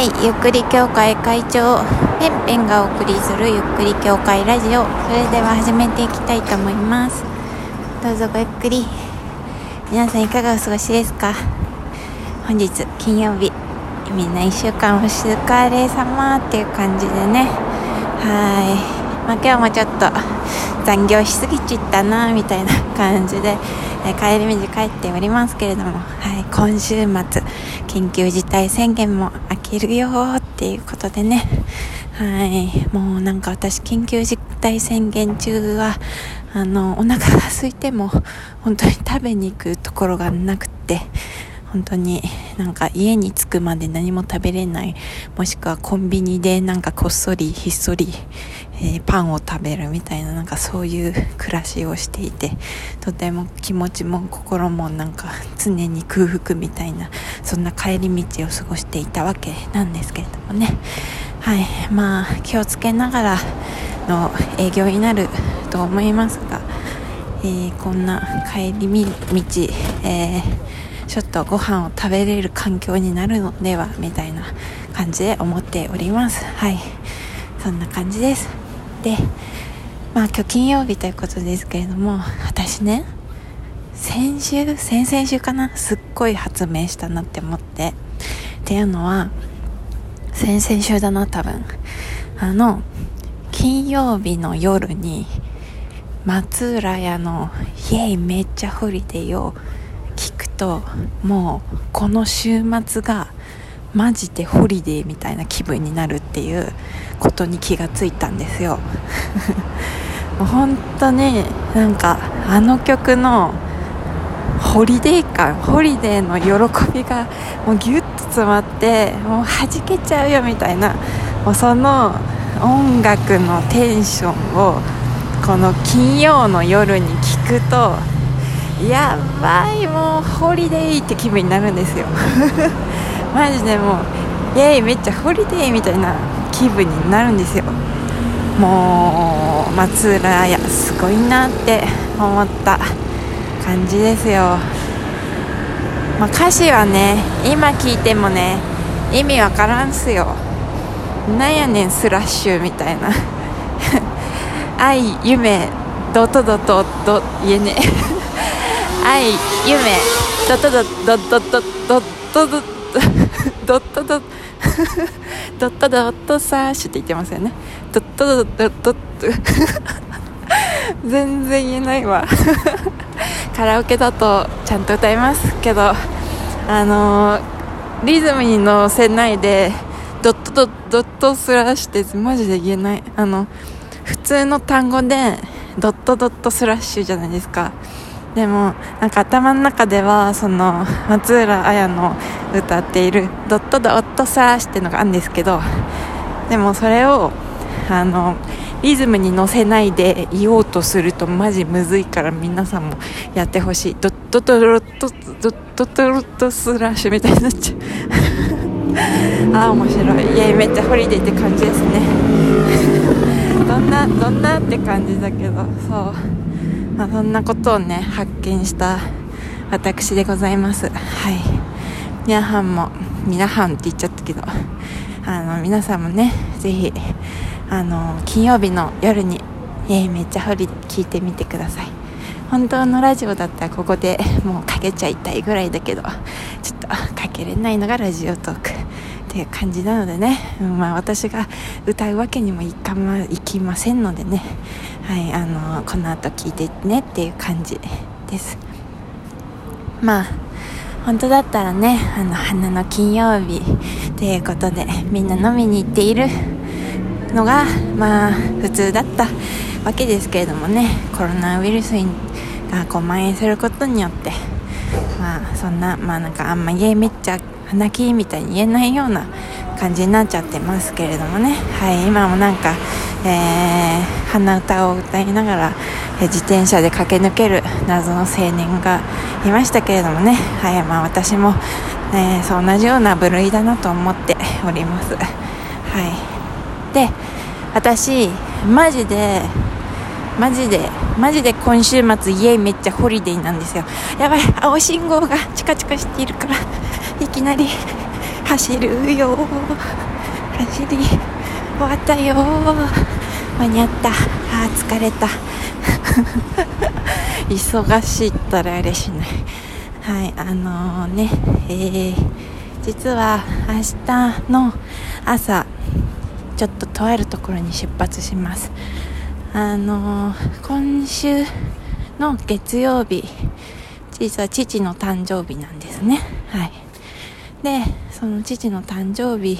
はいゆっくり協会会長ペンペンがお送りするゆっくり協会ラジオ。それでは始めていきたいと思います。どうぞごゆっくり。皆さんいかがお過ごしですか？本日金曜日みんな1週間お疲れ様っていう感じでね。はい。まあ今日もちょっと残業しすぎちったなみたいな感じでえ帰り道帰っておりますけれども、はい、今週末緊急事態宣言も明けるよっていうことでねはいもうなんか私緊急事態宣言中はあのお腹が空いても本当に食べに行くところがなくて本当になんか家に着くまで何も食べれないもしくはコンビニでなんかこっそりひっそり、えー、パンを食べるみたいななんかそういう暮らしをしていてとても気持ちも心もなんか常に空腹みたいなそんな帰り道を過ごしていたわけなんですけれどもね。はい。まあ気をつけながらの営業になると思いますが、えー、こんな帰り道、えーちょっとご飯を食べれる環境になるのではみたいな感じで思っております。はい。そんな感じです。でまあ今日金曜日ということですけれども私ね先週先々週かなすっごい発明したなって思ってっていうのは先々週だな多分。あの金曜日の夜に松浦亜弥の「 Yeahめっちゃホリデー」を聞くともうこの週末がマジでホリデーみたいな気分になるっていうことに気がついたんですよ。もう本当になんかあの曲のホリデー感ホリデーの喜びがもうギュッと詰まってもう弾けちゃうよみたいなもうその音楽のテンションをこの金曜の夜に聞くとやばいもうホリデーって気分になるんですよ。マジでもうイェイめっちゃホリデーみたいな気分になるんですよ。もう松浦屋すごいなって思った感じですよ、まあ、歌詞はね今聞いてもね意味わからんすよ。なんやねんスラッシュみたいな。愛夢ドトドトド言えね 愛夢ドトドッドッドッドッドッドッドットドットドットサーシュって言ってますよね。ドットドットドッドッ全然言えないわ。カラオケだとちゃんと歌いますけどあのー、リズムに乗せないでドットドッドットスラッシュってマジで言えない。あの普通の単語でドットドットスラッシュじゃないですか。でもなんか頭の中ではその 松浦綾の歌っている「ドットドットサーシ」っていうのがあるんですけどでもそれをあのリズムに乗せないで言おうとするとマジむずいから皆さんもやってほしい。ドットドロットドットドロットスラッシュみたいになっちゃう。ああ面白い。イエイめっちゃホリデーって感じですね。どんなどんなって感じだけどそう。まあ、そんなことをね発見した私でございます。はい。皆さんも皆さんって言っちゃったけどあの皆さんもねぜひあの金曜日の夜に、えー、めっちゃホリ聞いてみてください。本当のラジオだったらここでもうかけちゃいたいぐらいだけどちょっとかけれないのがラジオトーク。っていう感じなのでね、まあ、私が歌うわけにもいかまいきませんのでね、はい、あのこの後聞いてねっていう感じです。まあ本当だったらねあの花の金曜日ということでみんな飲みに行っているのがまあ普通だったわけですけれどもね。コロナウイルスがこう蔓延することによってまあそんなまあなんかあんま家めっちゃ泣きみたいに言えないような感じになっちゃってますけれどもね、はい、今もなんか、えー、鼻歌を歌いながら、え自転車で駆け抜ける謎の青年がいましたけれどもね、はいまあ、私も、え、そう同じような部類だなと思っております。はい、で私マジでマジでマジで今週末家めっちゃホリデーなんですよ。やばい青信号がチカチカしているから。いきなり 走るよ。走り終わったよ。間に合った。あ疲れた。忙しいったらあれしない。はいあのー、ねえー、実は明日の朝ちょっととあるところに出発します。あのー、今週の月曜日実は父の誕生日なんですね。はい。でその父の誕生日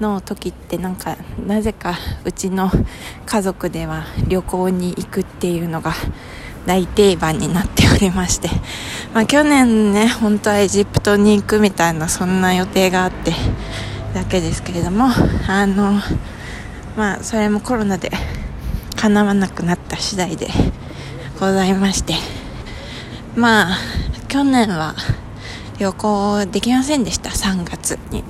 の時ってなんかなぜかうちの家族では旅行に行くっていうのが大定番になっておりまして、まあ、去年ね本当はエジプトに行くみたいなそんな予定があってだけですけれどもあのまあそれもコロナで叶わなくなった次第でございましてまあ去年は旅行できませんでした。3月に。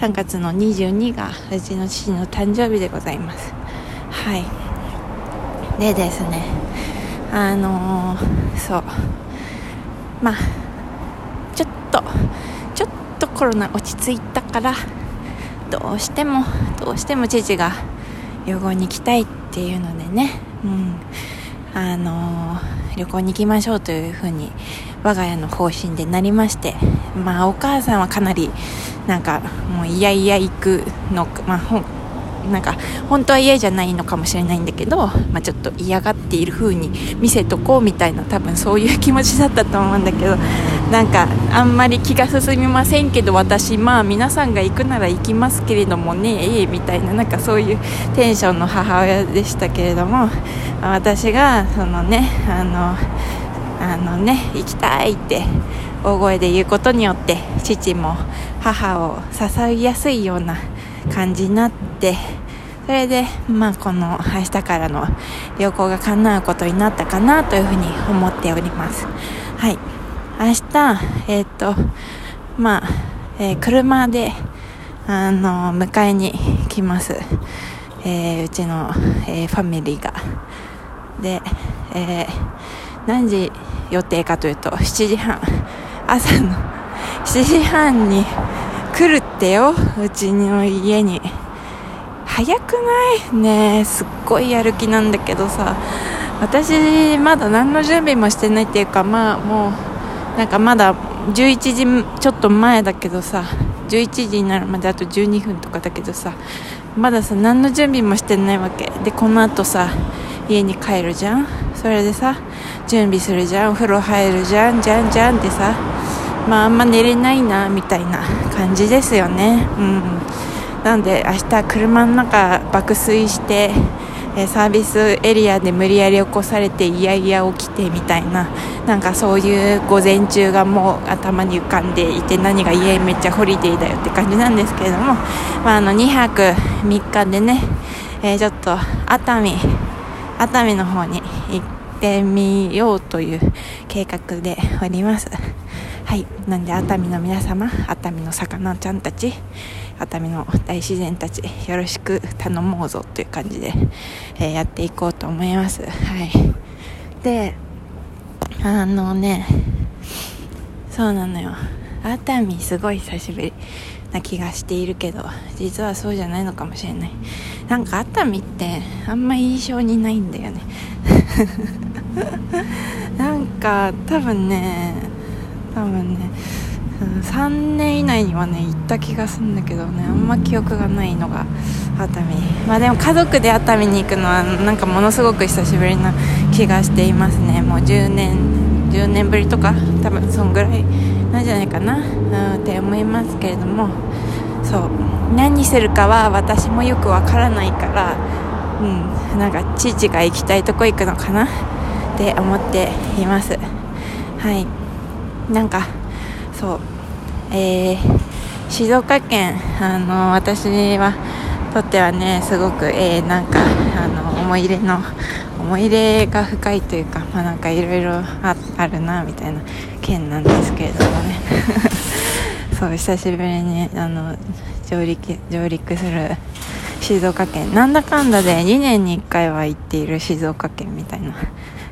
3月の22がうちの父の誕生日でございます。はい。でですね。あのー、そう。まあちょっとちょっとコロナ落ち着いたからどうしてもどうしても父が旅行に行きたいっていうのでね。うん。あの、旅行に行きましょうというふうに我が家の方針でなりましてまあお母さんはかなりなんかもういやいや行くのまあほなんか本当は嫌じゃないのかもしれないんだけど、まあ、ちょっと嫌がっている風に見せとこうみたいな多分そういう気持ちだったと思うんだけどなんかあんまり気が進みませんけど私まあ皆さんが行くなら行きますけれどもねええみたいななんかそういうテンションの母親でしたけれども私がそのねあのあのね行きたいって大声で言うことによって父も母を支えやすいような感じになってそれで、まあ、この明日からの旅行が叶うことになったかなというふうに思っております。はい。明日、えっ、と、まあ、えー、車で、あの、迎えに来ます。えー、うちの、えファミリーが。で、え何時予定かというと、7時半。朝の 7時半に来るってようちの家に早くない？ねすっごいやる気なんだけどさ私まだ何の準備もしてないっていうかまあもうなんかまだ11時ちょっと前だけどさ11時になるまであと12分とかだけどさまださ何の準備もしてないわけ。でこの後さ家に帰るじゃん。それでさ準備するじゃん。お風呂入るじゃん。じゃんじゃんってさまああんま寝れないなみたいな感じですよね。うん。なんで明日車の中爆睡してサービスエリアで無理やり起こされていやいや起きてみたいななんかそういう午前中がもう頭に浮かんでいて何が家めっちゃホリデーだよって感じなんですけれども、まあ、あの2泊3日でね、えー、ちょっと熱海熱海の方に行ってみようという計画でおります。はい。なんで熱海の皆様、熱海の魚ちゃんたち、熱海の大自然たち、よろしく頼もうぞという感じで、えー、やっていこうと思います。はい。で、あのね、そうなのよ。熱海すごい久しぶりな気がしているけど実はそうじゃないのかもしれないなんか熱海ってあんま印象にないんだよね なんか多分ね多分ね3年以内にはね行った気がするんだけどねあんま記憶がないのが熱海。まあでも家族で熱海に行くのはなんかものすごく久しぶりな気がしていますね。もう10年10年ぶりとか多分そんぐらいなんじゃないかな、うん、って思いますけれども。そう。何するかは私もよくわからないからうんなんか父が行きたいとこ行くのかなって思っています。はい。なんかそう。えー、静岡県あの私はとってはねすごく、えー、なんかあの思い入れの思い入れが深いというか、まあ、なんかいろいろあるなみたいな県なんですけれどもね。そう久しぶりにあの上陸上陸する静岡県。なんだかんだで2年に1回は行っている静岡県みたいな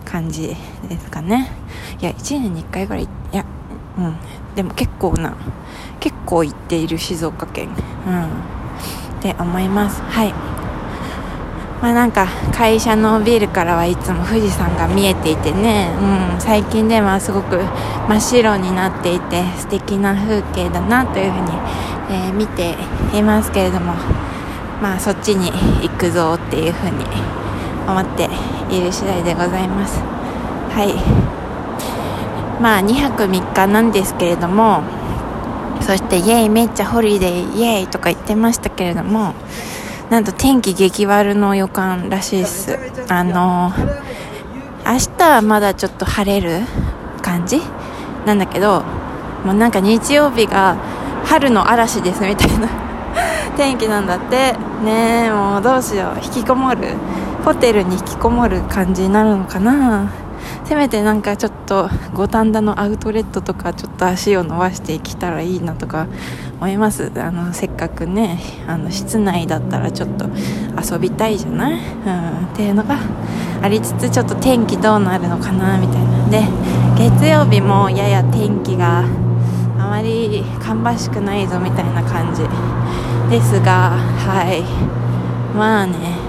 感じですかね。いや1年に1回ぐらいいやうん。でも結構な結構行っている静岡県。うん。って思います。はい。まあなんか会社のビルからはいつも富士山が見えていてね、うん、最近ではすごく真っ白になっていて素敵な風景だなというふうに、えー、見ていますけれども。まあそっちに行くぞっていうふうに思っている次第でございます。はい。まあ2泊3日なんですけれどもそしてイエイめっちゃホリデーイエイとか言ってましたけれどもなんと天気激悪の予感らしいです。あの明日はまだちょっと晴れる感じ？なんだけどもうなんか日曜日が春の嵐ですみたいな。天気なんだって。ねえもうどうしよう。引きこもる。ホテルに引きこもる感じになるのかな。せめてなんかちょっと五反田のアウトレットとかちょっと足を伸ばしてきたらいいなとか思います。あのせっかくねあの室内だったらちょっと遊びたいじゃない、うん、っていうのがありつつちょっと天気どうなるのかなみたいなんで月曜日もやや天気があまり芳しくないぞみたいな感じですがはい。まあね。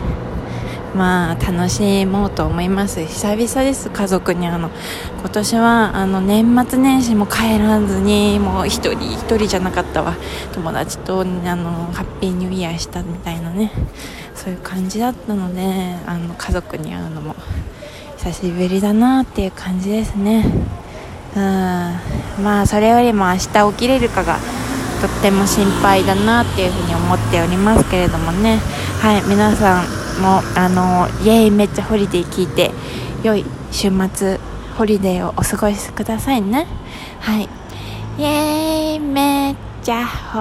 まあ楽しもうと思います。久々です。家族にあの。今年はあの年末年始も帰らずにもう一人一人じゃなかったわ。友達とあのハッピーニューイヤーしたみたいなね。そういう感じだったのであの家族に会うのも久しぶりだなっていう感じですね。うん。まあそれよりも明日起きれるかがとっても心配だなっていうふうに思っておりますけれどもね。はい。皆さんもあの Yeahめっちゃホリデー聞いて良い週末ホリデーをお過ごしくださいね。はい。イエーイめっちゃ